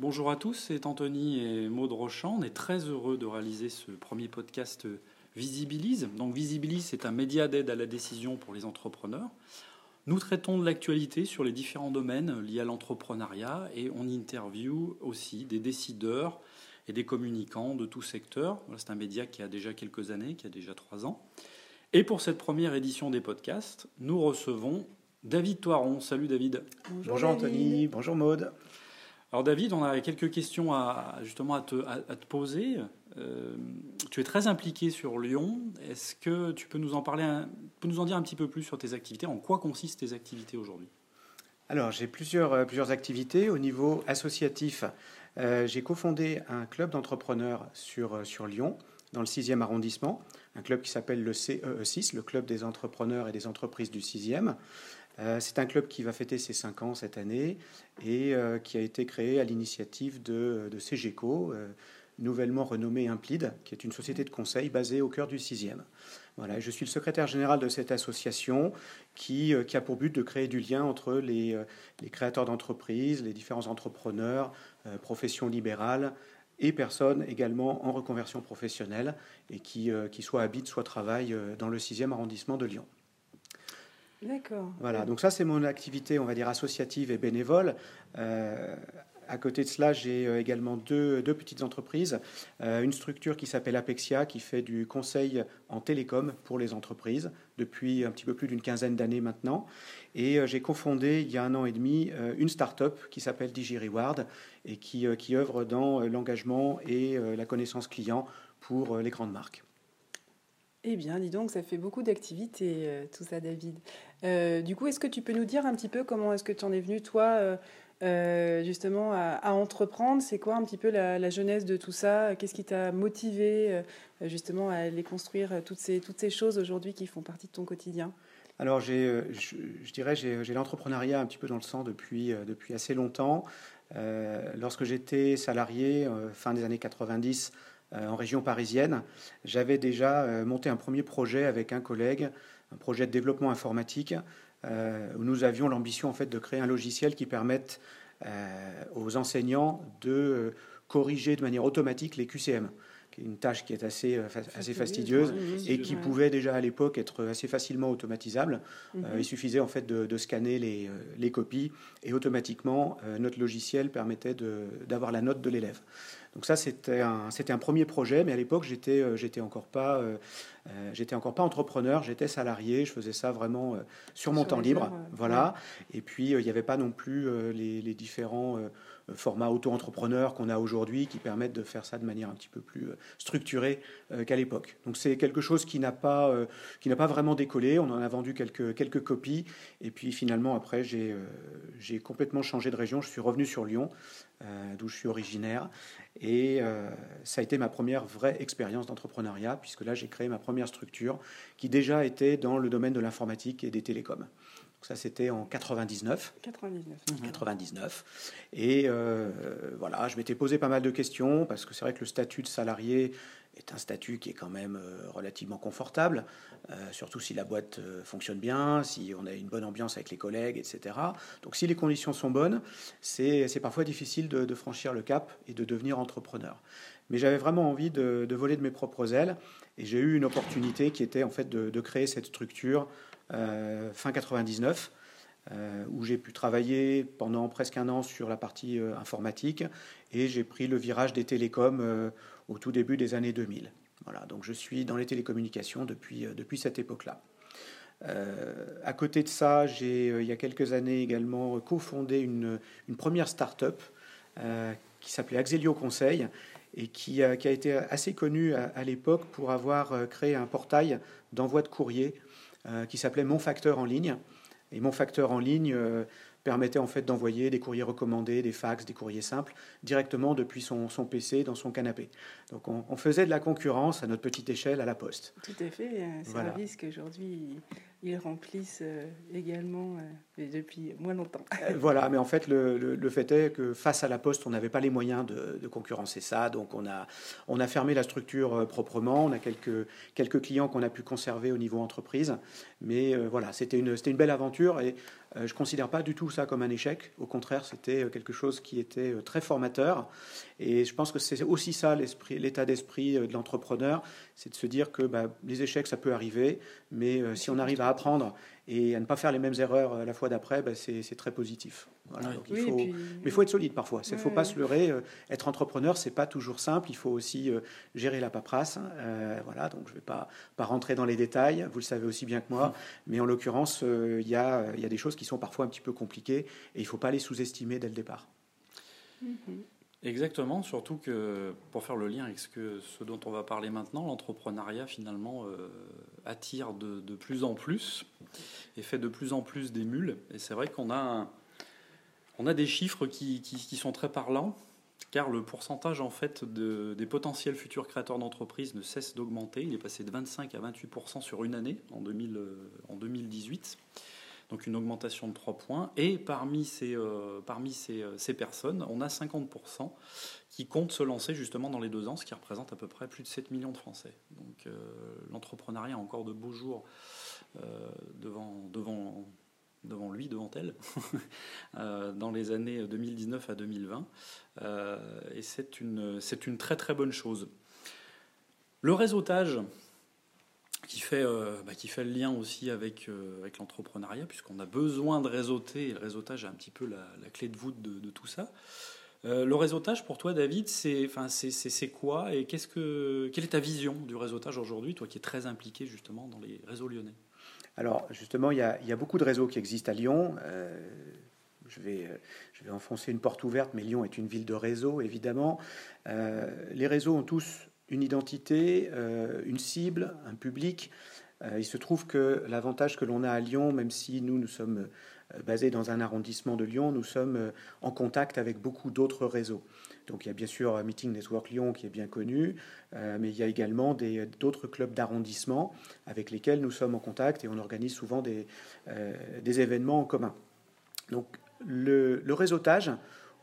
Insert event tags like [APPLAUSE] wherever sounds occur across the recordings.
Bonjour à tous, c'est Anthony et Maud Rochant. On est très heureux de réaliser ce premier podcast Visibilise. Donc Visibilise, c'est un média d'aide à la décision pour les entrepreneurs. Nous traitons de l'actualité sur les différents domaines liés à l'entrepreneuriat et on interview aussi des décideurs et des communicants de tout secteur. c'est un média qui a déjà quelques années, qui a déjà trois ans. Et pour cette première édition des podcasts, nous recevons David Toiron. Salut David. Bonjour, Anthony, bonjour Maude. Alors David, on a quelques questions à, justement à te, poser. Euh, tu es très impliqué sur Lyon. Est-ce que tu peux nous en parler, peux nous en dire un petit peu plus sur tes activités? En quoi consistent tes activités aujourd'hui? Alors j'ai plusieurs, euh, activités au niveau associatif. Euh, j'ai cofondé un club d'entrepreneurs sur, sur Lyon, dans le 6e arrondissement, un club qui s'appelle le CEE6, le club des entrepreneurs et des entreprises du 6e. Euh, c'est un club qui va fêter ses 5 ans cette année et euh, qui a été créé à l'initiative de, de CGECO, euh, nouvellement renommée Implide, qui est une société de conseil basée au cœur du 6e. Voilà, je suis le secrétaire général de cette association qui, a pour but de créer du lien entre les, les créateurs d'entreprises, les différents entrepreneurs, professions libérales et personnes également en reconversion professionnelle et qui, qui soit habitent, soit travaillent dans le 6e arrondissement de Lyon. D'accord. Voilà, donc ça c'est mon activité, on va dire, associative et bénévole. Euh, à côté de cela, j'ai euh, également deux, deux, petites entreprises. Euh, une structure qui s'appelle Apexia, qui fait du conseil en télécom pour les entreprises depuis un petit peu plus d'une quinzaine d'années maintenant. Et j'ai cofondé il y a un an et demi une start-up qui s'appelle DigiReward et qui, qui œuvre dans l'engagement et la connaissance client pour les grandes marques. Eh bien, dis donc, ça fait beaucoup d'activités, tout ça, David. Euh, du coup, est-ce que tu peux nous dire un petit peu comment est-ce que tu en es venu, toi, euh, euh, justement, à, entreprendre? C'est quoi un petit peu la, jeunesse de tout ça? Qu'est-ce qui t'a motivé, justement, à aller construire toutes ces, toutes ces choses aujourd'hui qui font partie de ton quotidien? Alors, je, je, dirais, j'ai l'entrepreneuriat un petit peu dans le sang depuis, depuis assez longtemps. lorsque j'étais salarié, fin des années 90, en région parisienne, j'avais déjà monté un premier projet avec un collègue un projet de développement informatique euh, où nous avions l'ambition en fait de créer un logiciel qui permette euh, aux enseignants de corriger de manière automatique les QCM une tâche qui est assez, euh, assez fastidieuse et qui pouvait déjà à l'époque être assez facilement automatisable. Mhm. il suffisait en fait de, scanner les, les, copies et automatiquement notre logiciel permettait d'avoir la note de l'élève. Donc ça, c'était un, c'était un premier projet, mais à l'époque, j'étais, euh, j'étais encore pas, euh, euh, j'étais encore pas entrepreneur, j'étais salarié, je faisais ça vraiment sur mon temps libre, voilà. Et puis, il n'y avait pas non plus les, les, différents formats auto-entrepreneurs qu'on a aujourd'hui qui permettent de faire ça de manière un petit peu plus structurée qu'à l'époque. Donc c'est quelque chose qui n'a pas, qui n'a pas vraiment décollé. On en a vendu quelques, quelques copies, et puis finalement après, j'ai, j'ai complètement changé de région. Je suis revenu sur Lyon, d'où je suis originaire. Et euh, ça a été ma première vraie expérience d'entrepreneuriat, puisque là, j'ai créé ma première structure qui déjà était dans le domaine de l'informatique et des télécoms. Donc ça, c'était en 99. 99. 99. Et euh, voilà, je m'étais posé pas mal de questions, parce que c'est vrai que le statut de salarié est un statut qui est quand même euh, relativement confortable, euh, surtout si la boîte euh, fonctionne bien, si on a une bonne ambiance avec les collègues, etc. Donc si les conditions sont bonnes, c'est parfois difficile de, franchir le cap et de devenir entrepreneur. Mais j'avais vraiment envie de, voler de mes propres ailes et j'ai eu une opportunité qui était en fait de, créer cette structure fin 99. où j'ai pu travailler pendant presque un an sur la partie informatique et j'ai pris le virage des télécoms au tout début des années 2000. Voilà, donc je suis dans les télécommunications depuis, euh, depuis cette époque-là. Euh, à côté de ça, j'ai euh, il y a quelques années également cofondé une, une première start-up qui s'appelait Axelio Conseil et qui a, qui a été assez connue à, l'époque pour avoir créé un portail d'envoi de courrier qui s'appelait Mon Facteur en ligne. Et Mon Facteur en ligne permettait en fait d'envoyer des courriers recommandés, des fax, des courriers simples directement depuis son, son PC dans son canapé. Donc on, faisait de la concurrence à notre petite échelle à la poste. Tout à fait, un service qu'aujourd'hui ils remplissent euh, également euh, depuis moins longtemps. Euh, voilà, mais en fait, le, le, fait est que face à la Poste, on n'avait pas les moyens de, de, concurrencer ça. Donc, on a, on a fermé la structure proprement. On a quelques, quelques clients qu'on a pu conserver au niveau entreprise. Mais voilà, c'était une, une belle aventure. Et je ne considère pas du tout ça comme un échec. Au contraire, c'était quelque chose qui était très formateur. Et je pense que c'est aussi ça l'état d'esprit de l'entrepreneur, c'est de se dire que bah, les échecs, ça peut arriver, mais si on arrive à apprendre et à ne pas faire les mêmes erreurs euh, la fois d'après, bah, c'est très positif. il faut, Mais il faut être solide parfois. Il ne faut pas se leurrer. Euh, être entrepreneur, c'est pas toujours simple. Il faut aussi euh, gérer la paperasse. voilà, donc je ne vais pas, pas rentrer dans les détails. Vous le savez aussi bien que moi. Mais en l'occurrence, il y, a, y, a, des choses qui sont parfois un petit peu compliquées et il ne faut pas les sous-estimer dès le départ. Mm-hmm. Exactement, surtout que pour faire le lien avec ce, que, ce dont on va parler maintenant, l'entrepreneuriat finalement euh, attire de, plus en plus et fait de plus en plus d'émules. Et c'est vrai qu'on a, on a des chiffres qui, qui, sont très parlants, car le pourcentage en fait de, des potentiels futurs créateurs d'entreprises ne cesse d'augmenter. Il est passé de 25 à 28% sur une année en, 2000, en 2018 donc une augmentation de 3 points. Et parmi ces, euh, parmi ces, euh, ces, personnes, on a 50% qui comptent se lancer justement dans les deux ans, ce qui représente à peu près plus de 7 millions de Français. Donc euh, l'entrepreneuriat a encore de beaux jours devant, devant, devant lui, devant elle, [LAUGHS] dans les années 2019 à 2020. et c'est une, une très très bonne chose. Le réseautage, qui fait, euh, bah, qui fait le lien aussi avec, euh, avec l'entrepreneuriat, puisqu'on a besoin de réseauter, et le réseautage est un petit peu la, clé de voûte de, tout ça. Euh, le réseautage, pour toi, David, c'est, quoi et qu'est-ce que, quelle est ta vision du réseautage aujourd'hui, toi qui es très impliqué justement dans les réseaux lyonnais? Alors, justement, il y, a, y, a, beaucoup de réseaux qui existent à Lyon. je vais, je vais enfoncer une porte ouverte, mais Lyon est une ville de réseaux, évidemment. les réseaux ont tous une identité, euh, une cible, un public. Euh, il se trouve que l'avantage que l'on a à Lyon, même si nous, nous sommes euh, basés dans un arrondissement de Lyon, nous sommes en contact avec beaucoup d'autres réseaux. Donc il y a bien sûr Meeting Network Lyon qui est bien connu, mais il y a également d'autres clubs d'arrondissement avec lesquels nous sommes en contact et on organise souvent des, événements en commun. Donc le, le réseautage,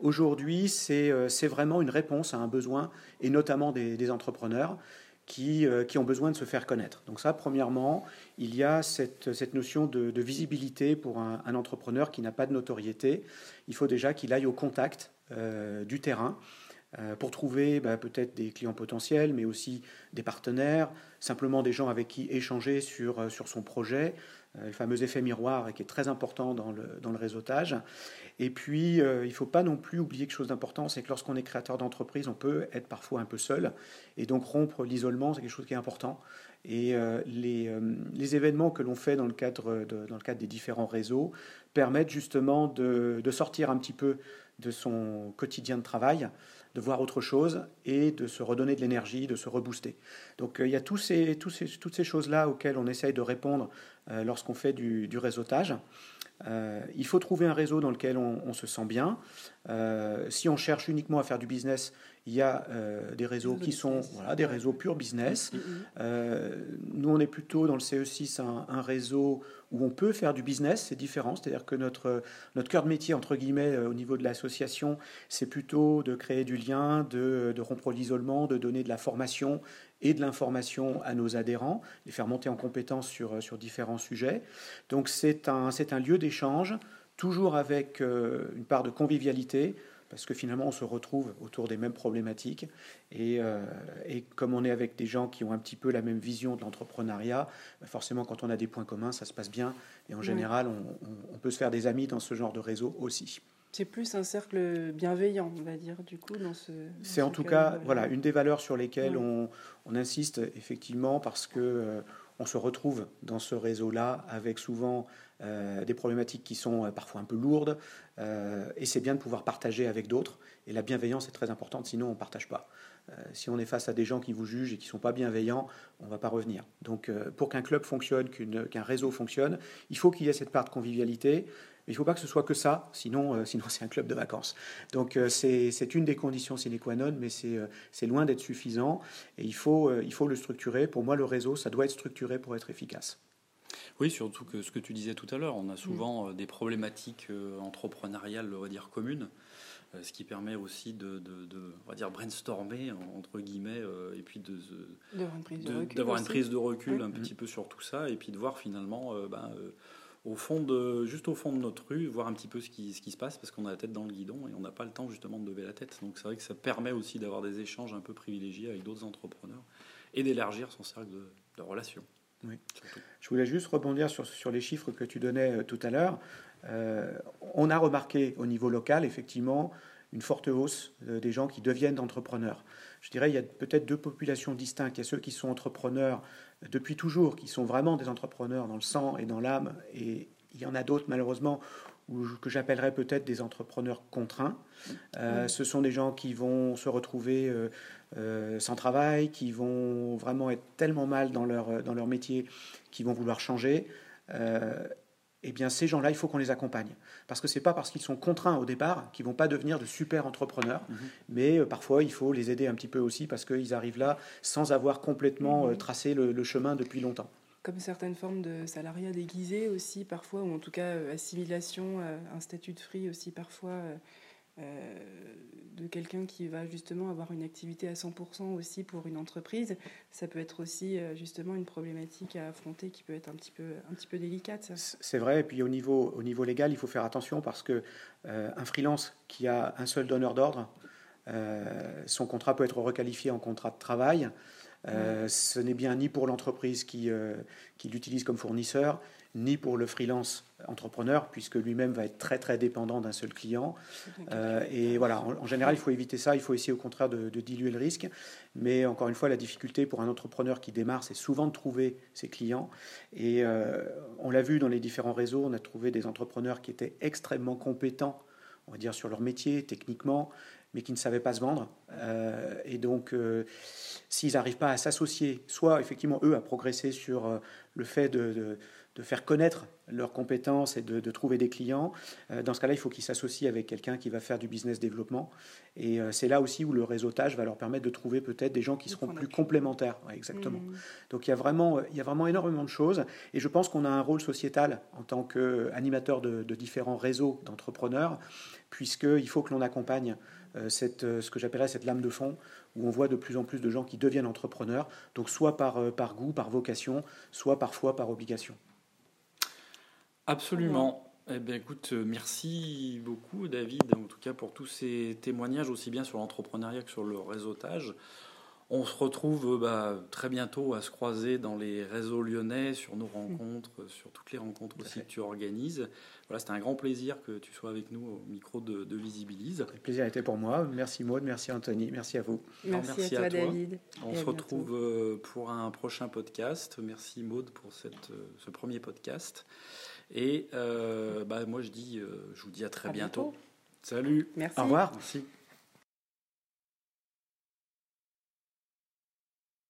Aujourd'hui, euh, c'est vraiment une réponse à un besoin, et notamment des, entrepreneurs qui, euh, qui, ont besoin de se faire connaître. Donc ça, premièrement, il y a cette, notion de, visibilité pour un, entrepreneur qui n'a pas de notoriété. Il faut déjà qu'il aille au contact euh, du terrain pour trouver bah, peut-être des clients potentiels, mais aussi des partenaires, simplement des gens avec qui échanger sur son projet, le fameux effet miroir qui est très important dans le, dans le réseautage. Et puis, euh, il ne faut pas non plus oublier quelque chose d'important, c'est que lorsqu'on est créateur d'entreprise, on peut être parfois un peu seul. Et donc, rompre l'isolement, c'est quelque chose qui est important. Et euh, les, euh, les, événements que l'on fait dans le, cadre dans le cadre des différents réseaux permettent justement de, de, sortir un petit peu de son quotidien de travail, de voir autre chose et de se redonner de l'énergie, de se rebooster. Donc il y a tous ces, tous ces, toutes ces choses-là auxquelles on essaye de répondre lorsqu'on fait du, du réseautage. Euh, il faut trouver un réseau dans lequel on, se sent bien. Euh, si on cherche uniquement à faire du business, il y a euh, des réseaux qui sont voilà, des réseaux pur business. Mm, mm, mm. nous, on est plutôt dans le CE6 un, réseau où on peut faire du business, c'est différent. C'est-à-dire que notre, notre cœur de métier, entre guillemets, au niveau de l'association, c'est plutôt de créer du lien, de, de rompre l'isolement, de donner de la formation et de l'information à nos adhérents, les faire monter en compétences sur, sur différents sujets. Donc c'est un, un lieu d'échange, toujours avec euh, une part de convivialité, parce que finalement on se retrouve autour des mêmes problématiques. Et, euh, et, comme on est avec des gens qui ont un petit peu la même vision de l'entrepreneuriat, bah, forcément quand on a des points communs, ça se passe bien. Et en général, on, on peut se faire des amis dans ce genre de réseau aussi. C'est plus un cercle bienveillant, on va dire, du coup, dans ce. C'est en tout cas, voilà, une des valeurs sur lesquelles on, on, insiste effectivement parce que euh, on se retrouve dans ce réseau-là avec souvent euh, des problématiques qui sont euh, parfois un peu lourdes, et c'est bien de pouvoir partager avec d'autres. Et la bienveillance est très importante, sinon on ne partage pas. Si on est face à des gens qui vous jugent et qui ne sont pas bienveillants, on ne va pas revenir. Donc pour qu'un club fonctionne, qu'un réseau fonctionne, il faut qu'il y ait cette part de convivialité, il ne faut pas que ce soit que ça, sinon, euh, [LAUGHS] sinon c'est un club de vacances. Donc euh, c'est une des conditions sine qua non, mais c'est euh, loin d'être suffisant. Et il faut, il faut le structurer. Pour moi, le réseau, ça doit être structuré pour être efficace. Oui, surtout que ce que tu disais tout à l'heure, on a souvent des problématiques entrepreneuriales, on va dire, communes. Euh, ce qui permet aussi de, on va dire brainstormer entre guillemets euh, et puis de d'avoir une prise de recul, un petit peu sur tout ça et puis de voir finalement euh, ben, au fond de juste au fond de notre rue voir un petit peu ce qui, ce qui se passe parce qu'on a la tête dans le guidon et on n'a pas le temps justement de lever la tête. Donc c'est vrai que ça permet aussi d'avoir des échanges un peu privilégiés avec d'autres entrepreneurs et d'élargir son cercle de, relations oui. Je voulais juste rebondir sur, sur les chiffres que tu donnais tout à l'heure. Euh, on a remarqué au niveau local, effectivement, une forte hausse euh, des gens qui deviennent entrepreneurs. Je dirais il y a peut-être deux populations distinctes. Il y a ceux qui sont entrepreneurs depuis toujours, qui sont vraiment des entrepreneurs dans le sang et dans l'âme, et il y en a d'autres malheureusement que j'appellerais peut-être des entrepreneurs contraints. Euh, ce sont des gens qui vont se retrouver sans travail, qui vont vraiment être tellement mal dans leur, dans leur métier, qui vont vouloir changer eh bien ces gens-là, il faut qu'on les accompagne. Parce que ce n'est pas parce qu'ils sont contraints au départ qu'ils vont pas devenir de super entrepreneurs, mhm. mais euh, parfois il faut les aider un petit peu aussi parce qu'ils arrivent là sans avoir complètement mhm. euh, tracé le, chemin depuis longtemps. Comme certaines formes de salariat déguisé aussi parfois, ou en tout cas euh, assimilation, un statut de free aussi parfois. Euh, de quelqu'un qui va justement avoir une activité à 100% aussi pour une entreprise, ça peut être aussi euh, justement une problématique à affronter qui peut être un petit peu, un petit peu délicate. C'est vrai, et puis au niveau, au niveau légal, il faut faire attention parce que euh, un freelance qui a un seul donneur d'ordre, son contrat peut être requalifié en contrat de travail. Ce n'est bien ni pour l'entreprise qui, qui l'utilise comme fournisseur, ni pour le freelance entrepreneur, puisque lui-même va être très très dépendant d'un seul client. Euh, et voilà, en, général, il faut éviter ça, il faut essayer au contraire de, diluer le risque. Mais encore une fois, la difficulté pour un entrepreneur qui démarre, c'est souvent de trouver ses clients. Et euh, on l'a vu dans les différents réseaux, on a trouvé des entrepreneurs qui étaient extrêmement compétents, on va dire, sur leur métier, techniquement, mais qui ne savaient pas se vendre. Euh, et donc, s'ils n'arrivent pas à s'associer, soit effectivement eux à progresser sur le fait de de faire connaître leurs compétences et de, trouver des clients. Euh, dans ce cas-là, il faut qu'ils s'associent avec quelqu'un qui va faire du business développement. Et euh, c'est là aussi où le réseautage va leur permettre de trouver peut-être des gens qui seront plus complémentaires. exactement. Mmh. Donc il y, a vraiment, il y a vraiment énormément de choses. Et je pense qu'on a un rôle sociétal en tant qu'animateur de, de différents réseaux d'entrepreneurs, puisqu'il faut que l'on accompagne euh, cette, ce que j'appellerais cette lame de fond, où on voit de plus en plus de gens qui deviennent entrepreneurs, donc soit par, par goût, par vocation, soit parfois par obligation. Absolument. Eh bien, écoute, euh, merci beaucoup, David, en tout cas pour tous ces témoignages, aussi bien sur l'entrepreneuriat que sur le réseautage. On se retrouve euh, bah, très bientôt à se croiser dans les réseaux lyonnais, sur nos rencontres, sur toutes les rencontres aussi que tu organises. Voilà, c'était un grand plaisir que tu sois avec nous au micro de, de Visibilise. Le plaisir était pour moi. Merci Maud, merci Anthony, merci à vous. Merci, à, toi, David. On se retrouve euh, pour un prochain podcast. Merci Maud pour cette, ce premier podcast. Et euh, bah, moi, je dis, euh, je vous dis à très bientôt. Salut. Merci. Au revoir. Merci.